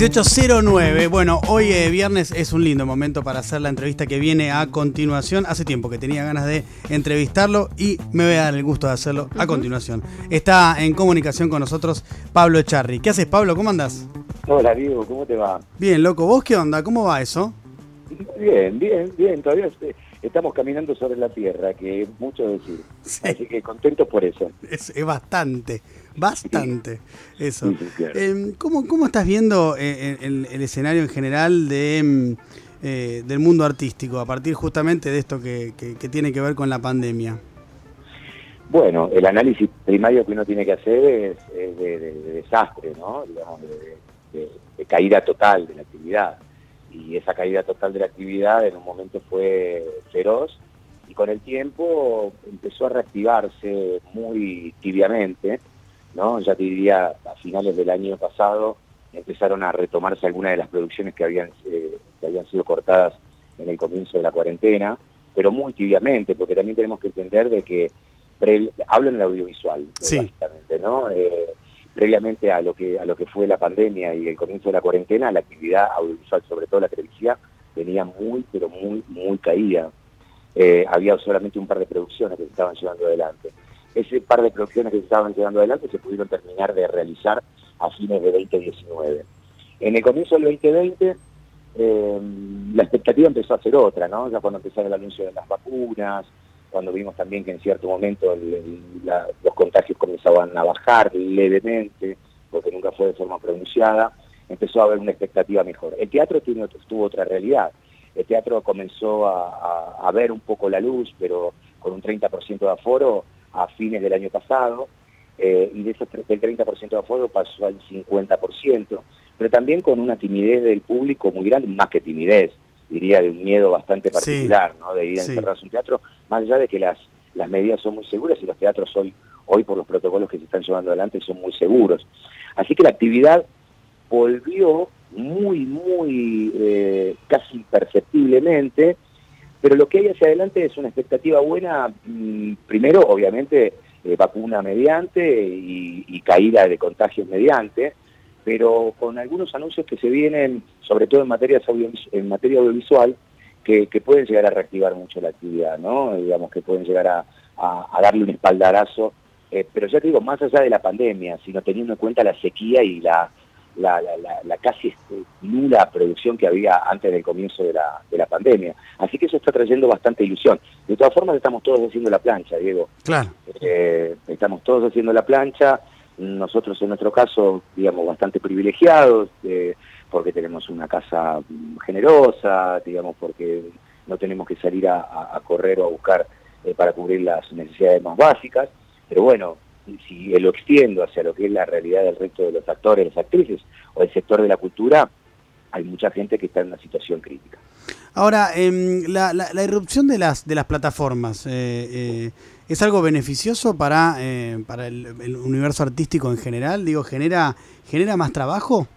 1809. Bueno, hoy eh, viernes es un lindo momento para hacer la entrevista que viene a continuación. Hace tiempo que tenía ganas de entrevistarlo y me voy a dar el gusto de hacerlo a continuación. Está en comunicación con nosotros Pablo Echarri. ¿Qué haces, Pablo? ¿Cómo andas? Hola, Diego, ¿cómo te va? Bien, loco. ¿Vos qué onda? ¿Cómo va eso? Bien, bien, bien. Todavía estamos caminando sobre la tierra, que es mucho decir. Así que contentos por eso. Es, bastante, bastante eso. Em, ¿cómo, ¿cómo, estás viendo eh, el, escenario en general de, em, eh, del mundo artístico a partir justamente de esto que, que, tiene que ver con la pandemia? Bueno, el análisis primario que uno tiene que hacer es, de, desastre, ¿no? de caída total de la actividad y esa caída total de la actividad en un momento fue feroz y con el tiempo empezó a reactivarse muy tibiamente, ¿no? Ya te diría, a finales del año pasado empezaron a retomarse algunas de las producciones que habían, eh, que habían sido cortadas en el comienzo de la cuarentena, pero muy tibiamente, porque también tenemos que entender de que, hablo en el audiovisual, básicamente, ¿no? Eh, previamente a lo que a lo que fue la pandemia y el comienzo de la cuarentena, la actividad audiovisual, sobre todo la televisión, venía muy, pero muy, muy caída. Eh, había solamente un par de producciones que se estaban llevando adelante. Ese par de producciones que se estaban llevando adelante se pudieron terminar de realizar a fines de 2019. En el comienzo del 2020, eh, la expectativa empezó a ser otra, ¿no? Ya cuando empezaron el anuncio de las vacunas, cuando vimos también que en cierto momento los contagios comenzaban a bajar levemente, porque nunca fue de forma pronunciada, empezó a haber una expectativa mejor. El teatro tiene, tuvo otra realidad. El teatro comenzó a, ver un poco la luz, pero con un 30% de aforo a fines del año pasado, eh, y de ese del 30% de aforo pasó al 50%, pero también con una timidez del público muy grande, más que timidez, diría, de un miedo bastante particular, ¿no? De ir a encerrarse un teatro, más allá de que las, las medidas son muy seguras y los teatros hoy, hoy por los protocolos que se están llevando adelante son muy seguros. Así que la actividad volvió muy, muy, eh, casi imperceptiblemente, pero lo que hay hacia adelante es una expectativa buena, mm, primero, obviamente, eh, vacuna mediante y, caída de contagios mediante, pero con algunos anuncios que se vienen, sobre todo en, materia en materia audiovisual, que, pueden llegar a reactivar mucho la actividad, ¿no? Digamos que pueden llegar a, darle un espaldarazo, eh, pero ya te digo, más allá de la pandemia, sino teniendo en cuenta la sequía y la, la, casi este, nula producción que había antes del comienzo de la, de la pandemia. Así que eso está trayendo bastante ilusión. De todas formas, estamos todos haciendo la plancha, Diego. Claro. Eh, estamos todos haciendo la plancha nosotros en nuestro caso, digamos, bastante privilegiados, eh, porque tenemos una casa generosa, digamos, porque no tenemos que salir a, correr o a buscar eh, para cubrir las necesidades más básicas, pero bueno, si lo extiendo hacia lo que es la realidad del resto de los actores, las actrices o el sector de la cultura, hay mucha gente que está en una situación crítica. Ahora, eh, la, la, irrupción de las, de las plataformas, eh, eh, ¿es algo beneficioso para, eh, para el, universo artístico en general? Digo, ¿genera, genera más trabajo?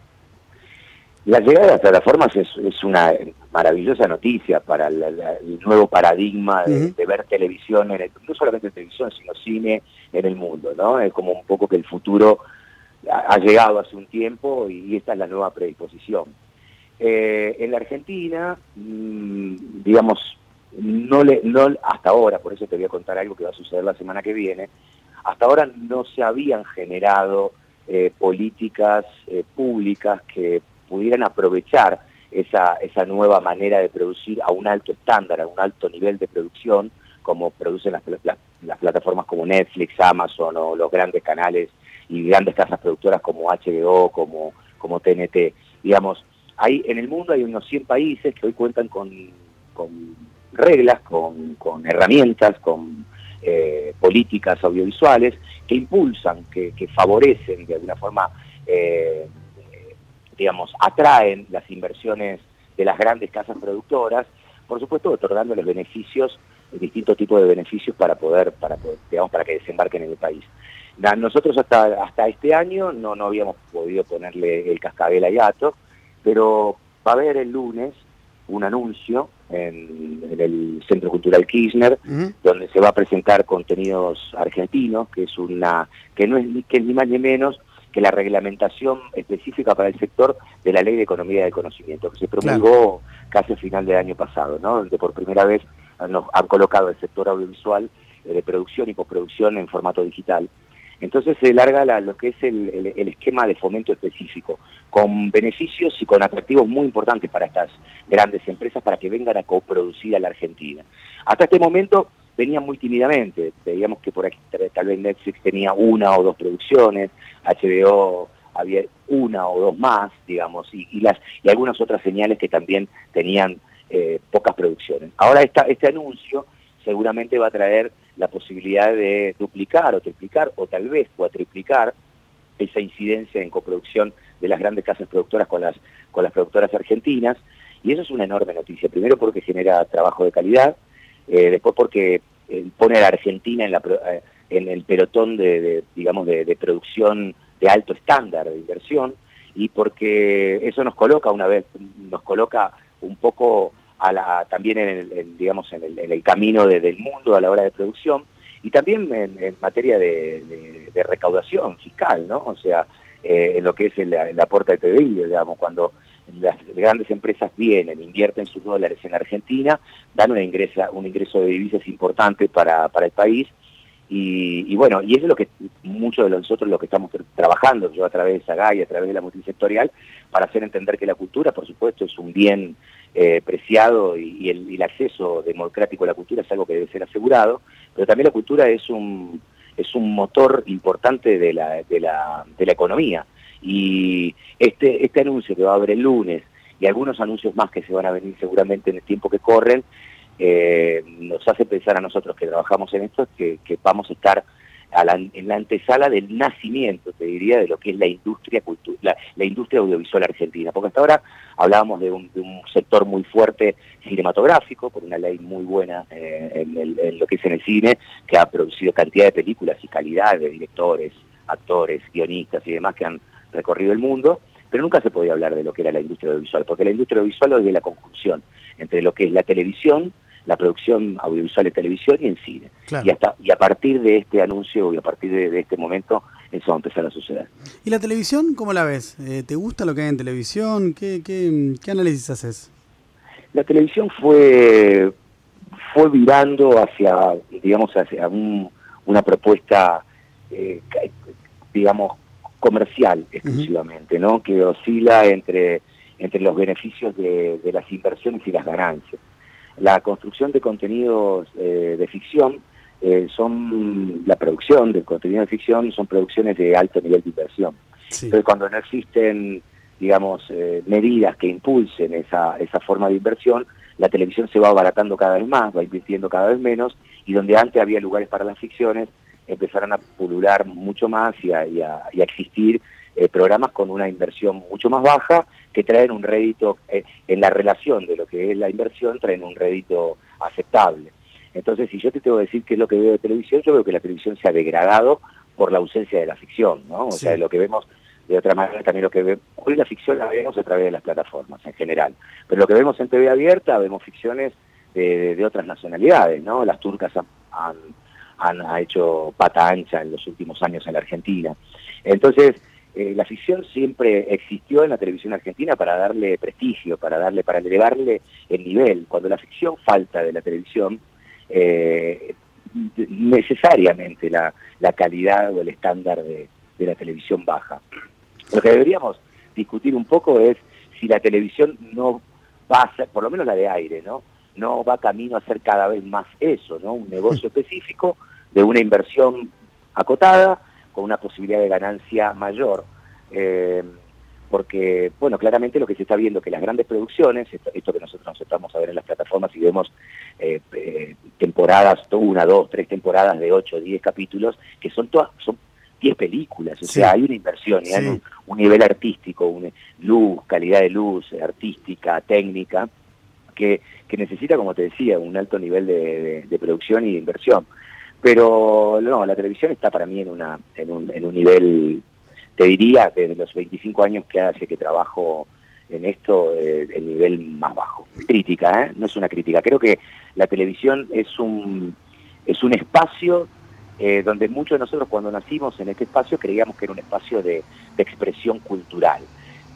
La llegada de las plataformas es, es una maravillosa noticia para el nuevo paradigma de, ver televisión, en no solamente televisión, sino cine en el mundo, ¿no? Es como un poco que el futuro ha, llegado hace un tiempo y esta es la nueva predisposición. Eh, en la Argentina, mm, digamos, no le, no, hasta ahora, por eso te voy a contar algo que va a suceder la semana que viene, hasta ahora no se habían generado eh, políticas eh, públicas que pudieran aprovechar esa, esa nueva manera de producir a un alto estándar, a un alto nivel de producción, como producen las, las plataformas como Netflix, Amazon o los grandes canales y grandes casas productoras como HBO, como, como TNT. Digamos, hay, en el mundo hay unos 100 países que hoy cuentan con, reglas, con, herramientas, con eh, políticas audiovisuales que impulsan, que, favorecen de alguna forma, eh, digamos, atraen las inversiones de las grandes casas productoras, por supuesto otorgándoles beneficios, distintos tipos de beneficios para poder, para digamos, para que desembarquen en el país. Nosotros hasta, hasta este año no, no habíamos podido ponerle el cascabel a Yato, pero va a haber el lunes un anuncio en, el Centro Cultural Kirchner, donde se va a presentar contenidos argentinos, que es una, que no es ni, que ni más ni menos que la reglamentación específica para el sector de la Ley de Economía del Conocimiento, que se promulgó casi al final del año pasado, ¿no? donde por primera vez nos han colocado el sector audiovisual eh, de producción y postproducción en formato digital. Entonces se larga lo que es el, esquema de fomento específico, con beneficios y con atractivos muy importantes para estas grandes empresas para que vengan a coproducir a la Argentina. Hasta este momento venían muy tímidamente, veíamos que por aquí tal vez Netflix tenía una o dos producciones, HBO había una o dos más, digamos, y, las, y algunas otras señales que también tenían eh, pocas producciones. Ahora esta, este anuncio seguramente va a traer la posibilidad de duplicar o triplicar o tal vez cuatriplicar esa incidencia en coproducción de las grandes casas productoras con las, con las productoras argentinas. Y eso es una enorme noticia. Primero porque genera trabajo de calidad, eh, después porque eh, pone a la Argentina en, la, eh, en el pelotón de, digamos, de, producción de alto estándar de inversión y porque eso nos coloca una vez, nos coloca un poco también en el, digamos, en el, camino del mundo a la hora de producción y también en, materia de, recaudación fiscal, ¿no? O sea, eh, en lo que es el, aporte de PBI, digamos, cuando las grandes empresas vienen, invierten sus dólares en Argentina, dan una ingresa, un ingreso de divisas importante para, para el país y, bueno, y eso es lo que muchos de nosotros lo que estamos trabajando, yo a través de SAGAI, a través de la multisectorial, para hacer entender que la cultura, por supuesto, es un bien eh, preciado y, el, acceso democrático a la cultura es algo que debe ser asegurado, pero también la cultura es un, es un motor importante de la, de la, de la economía. Y este, este anuncio que va a haber el lunes y algunos anuncios más que se van a venir seguramente en el tiempo que corren, eh, nos hace pensar a nosotros que trabajamos en esto que, vamos a estar en la antesala del nacimiento, te diría, de lo que es la industria la, la, industria audiovisual argentina. Porque hasta ahora hablábamos de un, sector muy fuerte cinematográfico, por una ley muy buena eh, en, lo que es en el cine, que ha producido cantidad de películas y calidad de directores, actores, guionistas y demás que han recorrido el mundo, pero nunca se podía hablar de lo que era la industria audiovisual, porque la industria audiovisual es de la conjunción entre lo que es la televisión, la producción audiovisual de televisión y en cine. Y, hasta, y a partir de este anuncio y a partir de, este momento, eso va a empezar a suceder. ¿Y la televisión cómo la ves? Eh, ¿Te gusta lo que hay en televisión? ¿Qué, qué, qué análisis haces? La televisión fue, fue virando hacia, digamos, hacia una propuesta, eh, digamos, comercial exclusivamente, ¿no? Que oscila entre, entre los beneficios de las inversiones y las ganancias. La construcción de contenidos eh, de ficción eh, son, la producción del contenido de ficción son producciones de alto nivel de inversión. Entonces cuando no existen, digamos, eh, medidas que impulsen esa, esa forma de inversión, la televisión se va abaratando cada vez más, va invirtiendo cada vez menos, y donde antes había lugares para las ficciones, empezaron a pulular mucho más y a, y a existir eh, programas con una inversión mucho más baja que traen un rédito, eh, en la relación de lo que es la inversión, traen un rédito aceptable. Entonces, si yo te tengo que decir qué es lo que veo de televisión, yo veo que la televisión se ha degradado por la ausencia de la ficción, ¿no? O sea, lo que vemos de otra manera también lo que vemos, hoy la ficción la vemos a través de las plataformas en general, pero lo que vemos en TV abierta, vemos ficciones de, otras nacionalidades, ¿no? Las turcas han, han hecho pata ancha en los últimos años en la Argentina. Entonces, eh, la ficción siempre existió en la televisión argentina para darle prestigio, para darle, para elevarle el nivel. Cuando la ficción falta de la televisión, eh, necesariamente la, calidad o el estándar de, la televisión baja. Lo que deberíamos discutir un poco es si la televisión no va a ser, por lo menos la de aire, ¿no? No va camino a ser cada vez más eso, ¿no? Un negocio específico de una inversión acotada con una posibilidad de ganancia mayor. Eh, porque, bueno, claramente lo que se está viendo que las grandes producciones, esto, que nosotros nos estamos a ver en las plataformas y vemos eh, eh, temporadas, una, dos, tres temporadas de ocho, diez capítulos, que son todas, son diez películas, o sea, hay una inversión, y hay un, nivel artístico, una luz, calidad de luz, artística, técnica, que, que necesita, como te decía, un alto nivel de producción y de inversión. Pero no, la televisión está para mí en, una, en, un, en un nivel, te diría, desde los 25 años que hace que trabajo en esto, eh, el nivel más bajo. Crítica, ¿eh? no es una crítica. Creo que la televisión es un, es un espacio eh, donde muchos de nosotros cuando nacimos en este espacio creíamos que era un espacio de, expresión cultural.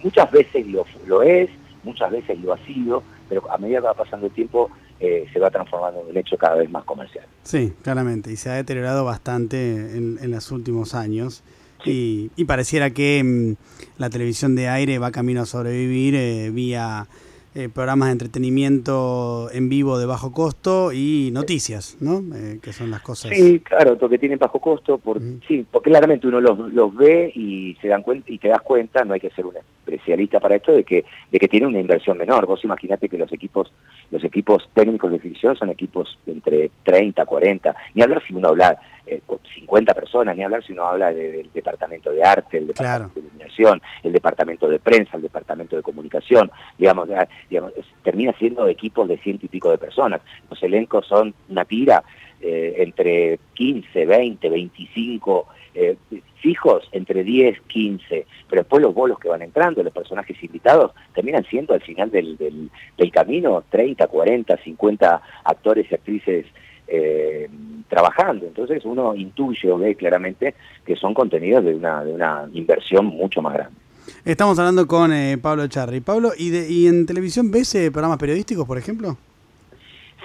Muchas veces lo, lo, es, muchas veces lo ha sido, pero a medida que va pasando el tiempo eh, se va transformando en un hecho cada vez más comercial. Sí, claramente, y se ha deteriorado bastante en, en los últimos años. Y, pareciera que mm, la televisión de aire va camino a sobrevivir eh, vía eh, programas de entretenimiento en vivo de bajo costo y noticias, ¿no? Eh, que son las cosas. Sí, claro, porque tienen bajo costo, por, sí, porque claramente uno los, los ve y se dan cuenta y te das cuenta, no hay que ser un especialista para esto, de que de que tiene una inversión menor. Vos imaginate que los equipos los equipos técnicos de ficción son equipos entre 30, 40, ni hablar si uno habla eh, 50 personas, ni hablar si uno habla del departamento de arte, el departamento de iluminación, el departamento de prensa, el departamento de comunicación, digamos, digamos termina siendo equipos de ciento y pico de personas. Los elencos son una tira eh, entre 15, 20, 25 eh, fijos, entre 10, 15, pero después los bolos que van entrando, los personajes invitados, terminan siendo al final del, del, camino 30, 40, 50 actores y actrices eh, trabajando. Entonces uno intuye o ve claramente que son contenidos de una, de una inversión mucho más grande. Estamos hablando con eh, Pablo Charri. Pablo, ¿y, de, ¿y en televisión ves eh, programas periodísticos, por ejemplo?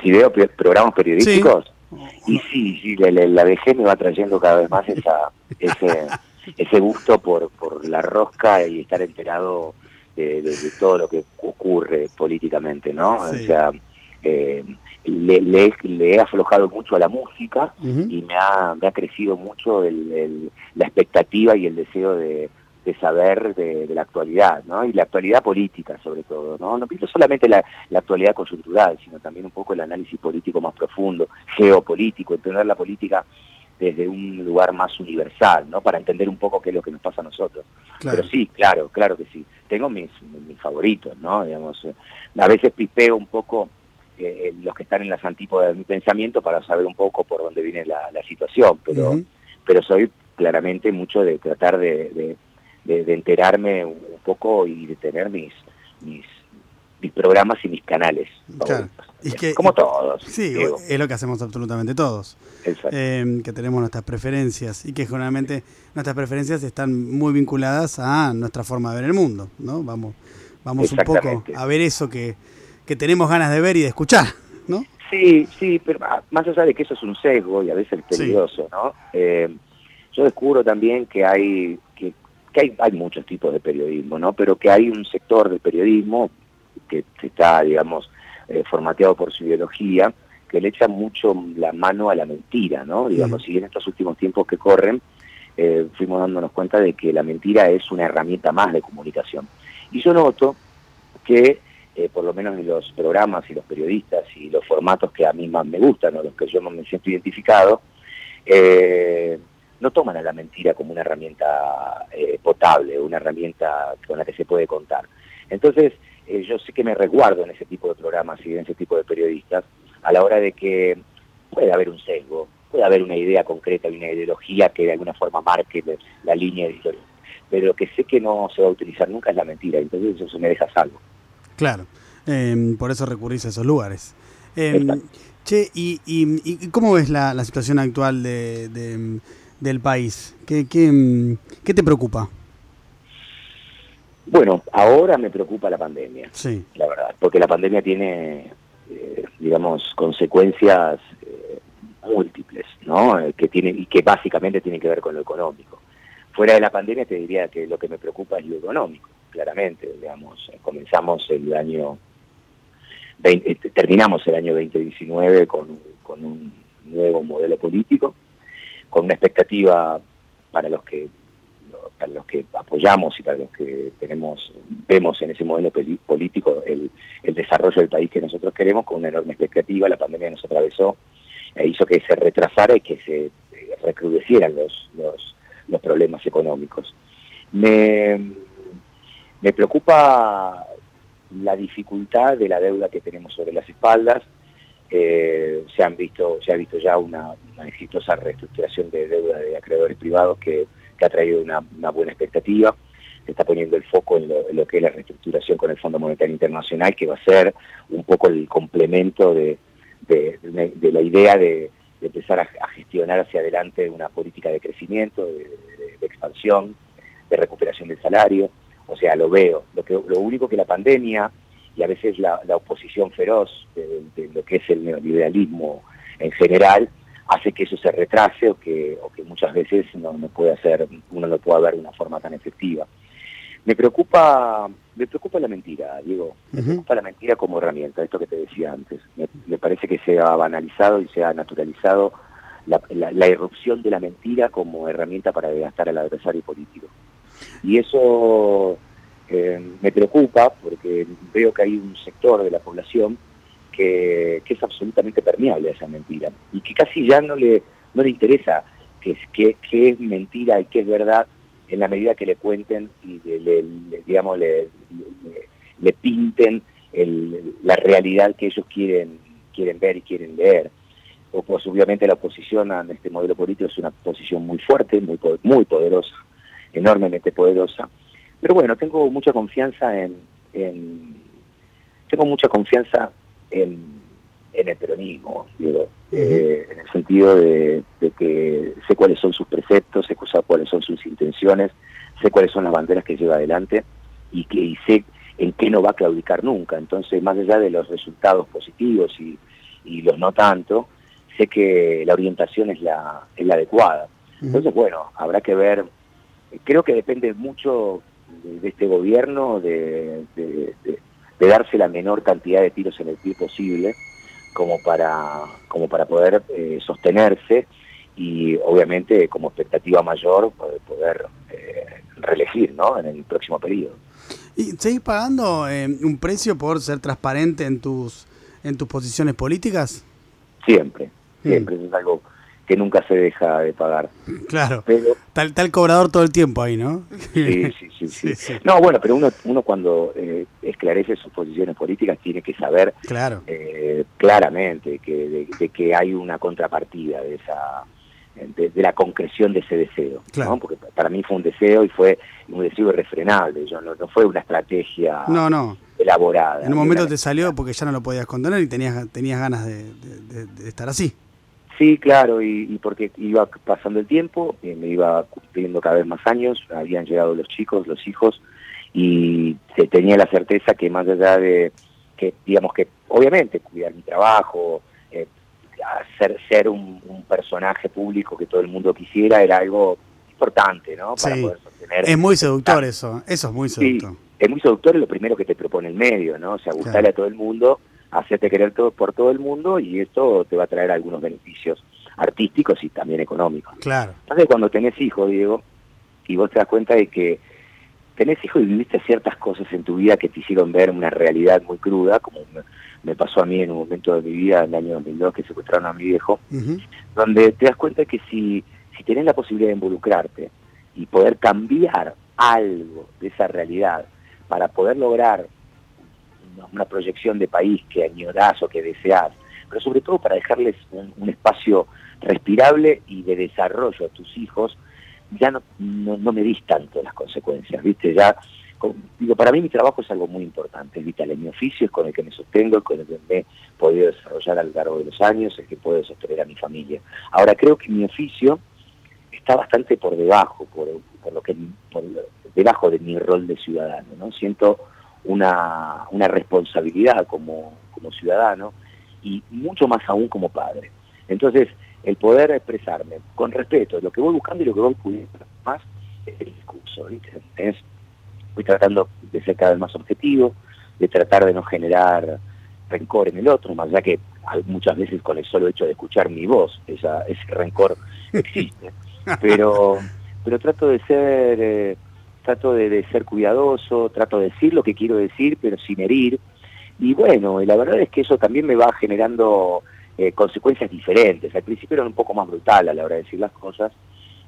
Si veo programas periodísticos, y sí, sí la, la, vejez me va trayendo cada vez más esa, ese, ese gusto por, por la rosca y estar enterado de, todo lo que ocurre políticamente, ¿no? O sea, eh, le, le, he aflojado mucho a la música y me ha, me ha crecido mucho el, la expectativa y el deseo de, de saber de, la actualidad, ¿no? Y la actualidad política, sobre todo, ¿no? No pienso solamente la, la, actualidad coyuntural, sino también un poco el análisis político más profundo, geopolítico, entender la política desde un lugar más universal, ¿no? Para entender un poco qué es lo que nos pasa a nosotros. Pero sí, claro, claro que sí. Tengo mis, mis favoritos, ¿no? Digamos, eh, a veces pipeo un poco eh, los que están en las antípodas de mi pensamiento para saber un poco por dónde viene la, situación, pero, pero soy claramente mucho de tratar de, de, enterarme un poco y de tener mis, mis, mis programas y mis canales. Como todos. Sí, es lo que hacemos absolutamente todos. Eh, que tenemos nuestras preferencias y que generalmente nuestras preferencias están muy vinculadas a nuestra forma de ver el mundo. ¿no? Vamos, vamos un poco a ver eso que que tenemos ganas de ver y de escuchar, ¿no? Sí, sí, pero más allá de que eso es un sesgo y a veces peligroso, ¿no? Eh, yo descubro también que hay que, hay, hay muchos tipos de periodismo, ¿no? Pero que hay un sector del periodismo que está, digamos, eh, formateado por su ideología, que le echa mucho la mano a la mentira, ¿no? Digamos, y en estos últimos tiempos que corren, eh, fuimos dándonos cuenta de que la mentira es una herramienta más de comunicación. Y yo noto que eh, por lo menos en los programas y los periodistas y los formatos que a mí más me gustan o los que yo me siento identificado, eh, no toman a la mentira como una herramienta eh, potable, una herramienta con la que se puede contar. Entonces, yo sé que me resguardo en ese tipo de programas y en ese tipo de periodistas a la hora de que puede haber un sesgo, puede haber una idea concreta y una ideología que de alguna forma marque la línea editorial, pero lo que sé que no se va a utilizar nunca es la mentira, entonces eso me deja salvo. Claro, em, por eso recurrís a esos lugares. Em, che, y, y, cómo ves la, la situación actual de, del país? ¿Qué, qué, em, qué te preocupa? Bueno, ahora me preocupa la pandemia, sí. la verdad, porque la pandemia tiene, eh, digamos, consecuencias eh, múltiples, ¿no? Eh, que tienen y que básicamente tienen que ver con lo económico. Fuera de la pandemia te diría que lo que me preocupa es lo económico claramente, digamos, comenzamos el año, eh, terminamos el año 2019 con, con un nuevo modelo político, con una expectativa para los que para los que apoyamos y para los que tenemos vemos en ese modelo político el, el desarrollo del país que nosotros queremos con una enorme expectativa. La pandemia nos atravesó e hizo que se retrasara y que se eh, recrudecieran los, los, los problemas económicos me preocupa la dificultad de la deuda que tenemos sobre las espaldas. Eh, se han visto, se ha visto ya una, exitosa reestructuración de deuda de acreedores privados que, ha traído una, buena expectativa. Se está poniendo el foco en lo, que es la reestructuración con el Fondo Monetario Internacional, que va a ser un poco el complemento de, la idea de, empezar a, gestionar hacia adelante una política de crecimiento, de, expansión, de recuperación del salario. O sea, lo veo. Lo, que, lo único que la pandemia y a veces la, oposición feroz de, lo que es el neoliberalismo en general hace que eso se retrase o que, o que muchas veces no, no puede hacer, uno no pueda ver de una forma tan efectiva. Me preocupa, me preocupa la mentira, Diego. Me preocupa la mentira como herramienta, esto que te decía antes. Me, parece que se ha banalizado y se ha naturalizado la, irrupción de la mentira como herramienta para desgastar al adversario político. Y eso eh, me preocupa porque veo que hay un sector de la población que, es absolutamente permeable a esa mentira y que casi ya no le, no le interesa qué que, es mentira y qué es verdad en la medida que le cuenten y le, digamos, le, le pinten la realidad que ellos quieren, quieren ver y quieren leer. O, pues obviamente la oposición a este modelo político es una posición muy fuerte, muy, muy poderosa, enormemente poderosa. Pero bueno, tengo mucha confianza en, tengo mucha confianza en, el peronismo, digo, eh, en el sentido de, que sé cuáles son sus preceptos, sé cuáles son sus intenciones, sé cuáles son las banderas que lleva adelante y que sé en qué no va a claudicar nunca. Entonces, más allá de los resultados positivos y, los no tanto, sé que la orientación es la, es la adecuada. Entonces, bueno, habrá que ver, creo que depende mucho de, este gobierno de, de darse la menor cantidad de tiros en el pie posible como para, como para poder eh, sostenerse y obviamente como expectativa mayor poder, eh, reelegir ¿no? en el próximo periodo. ¿Y seguís pagando eh, un precio por ser transparente en tus, en tus posiciones políticas? Siempre, siempre, mm. es algo que nunca se deja de pagar. Claro, pero, tal, tal cobrador todo el tiempo ahí, ¿no? Sí, sí, sí. sí, No, bueno, pero uno, uno cuando eh, esclarece sus posiciones políticas tiene que saber claro. eh, claramente que, de, que hay una contrapartida de esa de, la concreción de ese deseo, ¿no? porque para mí fue un deseo y fue un deseo irrefrenable, Yo, no, no fue una estrategia no, no. elaborada. En un momento te salió porque ya no lo podías contener y tenías, tenías ganas de estar así. Sí, claro, y, porque iba pasando el tiempo, eh, me iba cumpliendo cada vez más años, habían llegado los chicos, los hijos, y se tenía la certeza que más allá de que, digamos que, obviamente, cuidar mi trabajo, eh, ser, ser un, personaje público que todo el mundo quisiera, era algo importante, ¿no? Para poder sostener. Es muy seductor eso, eso es muy seductor. Sí, es muy seductor lo primero que te propone el medio, ¿no? O sea, gustarle a todo el mundo hacerte querer todo, por todo el mundo y esto te va a traer algunos beneficios artísticos y también económicos. Claro. Entonces cuando tenés hijos, Diego, y vos te das cuenta de que tenés hijos y viviste ciertas cosas en tu vida que te hicieron ver una realidad muy cruda, como me, pasó a mí en un momento de mi vida, en el año 2002, que secuestraron a mi viejo, donde te das cuenta que si, si tenés la posibilidad de involucrarte y poder cambiar algo de esa realidad para poder lograr una proyección de país que añorás o que deseas, pero sobre todo para dejarles un, espacio respirable y de desarrollo a tus hijos, ya no, me dis tanto las consecuencias, ¿viste? Ya, digo, para mí mi trabajo es algo muy importante, es vital, mi oficio es con el que me sostengo, con el que me he podido desarrollar a lo largo de los años, el que puedo sostener a mi familia. Ahora, creo que mi oficio está bastante por debajo, por, por lo que, por, debajo de mi rol de ciudadano, ¿no? Siento una, una responsabilidad como, como ciudadano y mucho más aún como padre. Entonces, el poder expresarme con respeto, lo que voy buscando y lo que voy pudiendo más es el discurso, Es, voy tratando de ser cada vez más objetivo, de tratar de no generar rencor en el otro, más ya que muchas veces con el solo hecho de escuchar mi voz, esa, ese rencor existe. Pero, pero trato de ser... Eh, trato de, ser cuidadoso, trato de decir lo que quiero decir, pero sin herir. Y bueno, la verdad es que eso también me va generando eh, consecuencias diferentes. Al principio era un poco más brutal a la hora de decir las cosas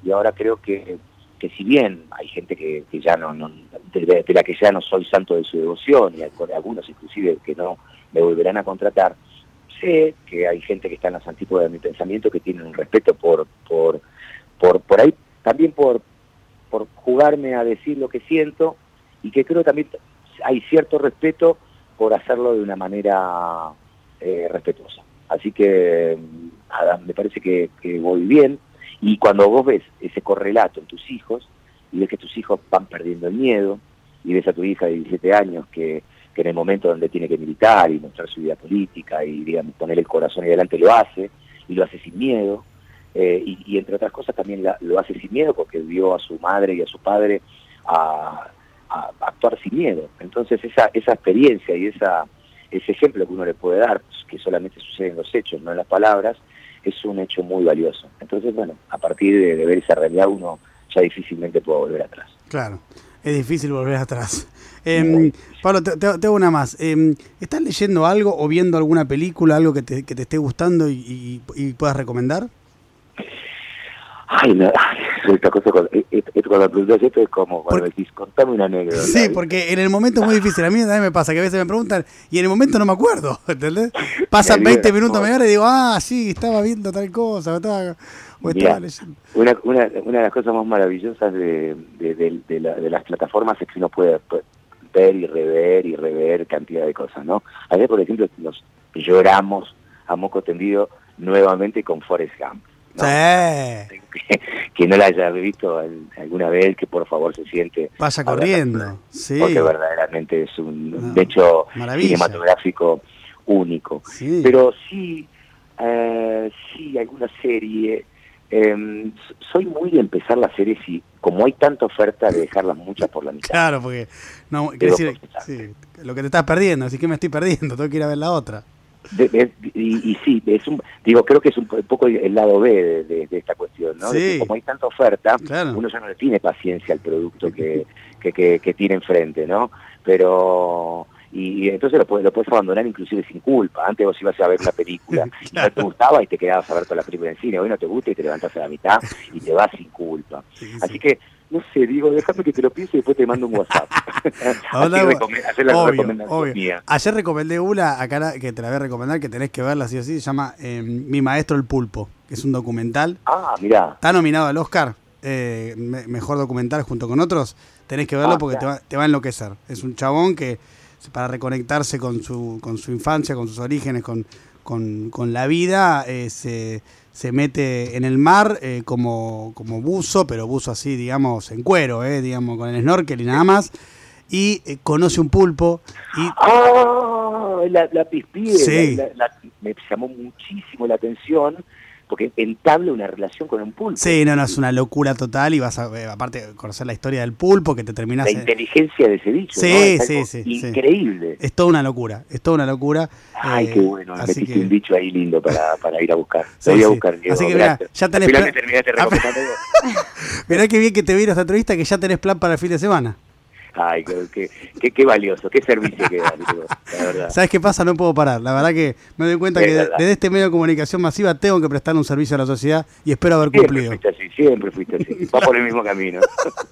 y ahora creo que, que si bien hay gente que, ya no, de, la que ya no soy santo de su devoción y algunos inclusive que no me volverán a contratar, sé que hay gente que está en las antípodas de mi pensamiento que tienen un respeto por, por, por, por ahí, también por, por jugarme a decir lo que siento y que creo también hay cierto respeto por hacerlo de una manera eh, respetuosa. Así que mm, nada, me parece que, voy bien. Y cuando vos ves ese correlato en tus hijos, y ves que tus hijos van perdiendo el miedo, y ves a tu hija de 17 años que, en el momento donde tiene que militar y mostrar su vida política y digamos, poner el corazón ahí adelante lo hace, y lo hace sin miedo, eh, y, entre otras cosas también lo hace sin miedo porque vio a su madre y a su padre a, actuar sin miedo. Entonces esa, esa experiencia y esa, ese ejemplo que uno le puede dar, pues, que solamente sucede en los hechos, no en las palabras, es un hecho muy valioso. Entonces, bueno, a partir de, ver esa realidad uno ya difícilmente puede volver atrás. Claro, es difícil volver atrás. Eh, Pablo, te, te, hago una más. Eh, ¿Estás leyendo algo o viendo alguna película, algo que te, que te esté gustando y, y puedas recomendar? Ay, no, esta cosa eh, cuando preguntas esto es como cuando decís, contame una anécdota. Sí, porque en el momento es muy difícil. A mí también me pasa que a veces me preguntan y en el momento no me acuerdo, ¿entendés? Pasan 20 minutos, media hora y digo, ah, sí, estaba viendo tal cosa, estaba, o estaba leyendo. Una, una, una de las cosas más maravillosas de, de, de, las plataformas es que uno puede ver y rever y rever cantidad de cosas, ¿no? Ayer, por ejemplo, nos lloramos a moco tendido nuevamente con Forrest Gump. Sí. Que, no la haya visto alguna vez, que por favor se siente. Pasa corriendo, sí. Porque verdaderamente es un hecho cinematográfico único. Pero sí, eh, sí, alguna serie. Em, soy muy de empezar las series y como hay tanta oferta de dejarlas muchas por la mitad. Claro, porque no, decir, lo que te estás perdiendo, así que me estoy perdiendo, tengo que ir a ver la otra y, sí, es un, digo, creo que es un poco el lado B de, esta cuestión, ¿no? como hay tanta oferta, uno ya no le tiene paciencia al producto que, que, que, tiene enfrente, ¿no? Pero y, entonces lo puedes, lo puedes abandonar inclusive sin culpa. Antes vos ibas a ver una película y no te gustaba y te quedabas a ver toda la película en cine, hoy no te gusta y te levantas a la mitad y te vas sin culpa. Así que no sé, digo, déjame que te lo piense y después te mando un WhatsApp. Ayer recomendé una, acá que te la voy a recomendar, que tenés que verla así o así, se llama eh, Mi Maestro el Pulpo, que es un documental. Ah, mirá. Está nominado al Oscar, eh, mejor documental junto con otros. Tenés que verlo ah, porque te va, te va, a enloquecer. Es un chabón que para reconectarse con su, con su infancia, con sus orígenes, con, con, con la vida, eh, se se mete en el mar eh, como, como buzo, pero buzo así, digamos, en cuero, eh, digamos, con el snorkel y nada más, y eh, conoce un pulpo. Y... ¡Ah! La, la sí. me llamó muchísimo la atención porque entabla una relación con un pulpo. Sí, no, no, es una locura total y vas a, eh, aparte, conocer la historia del pulpo que te terminas... La inteligencia de ese bicho, sí, sí, sí, Increíble. Es toda una locura, es toda una locura. Ay, qué eh, bueno, metiste que... un bicho ahí lindo para, para ir a buscar. Voy a buscar, Así que mira, ya tenés plan... mirá qué bien que te vino esta entrevista que ya tenés plan para el fin de semana. Ay, qué, qué, valioso, qué servicio que da, la verdad. ¿Sabes qué pasa? No puedo parar. La verdad que me doy cuenta que desde este medio de comunicación masiva tengo que prestar un servicio a la sociedad y espero haber cumplido. Siempre fuiste así, siempre fuiste así. Va por el mismo camino.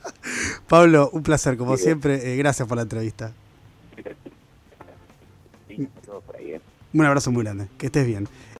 Pablo, un placer, como siempre. Eh, gracias por la entrevista. Un abrazo muy grande. Que estés bien.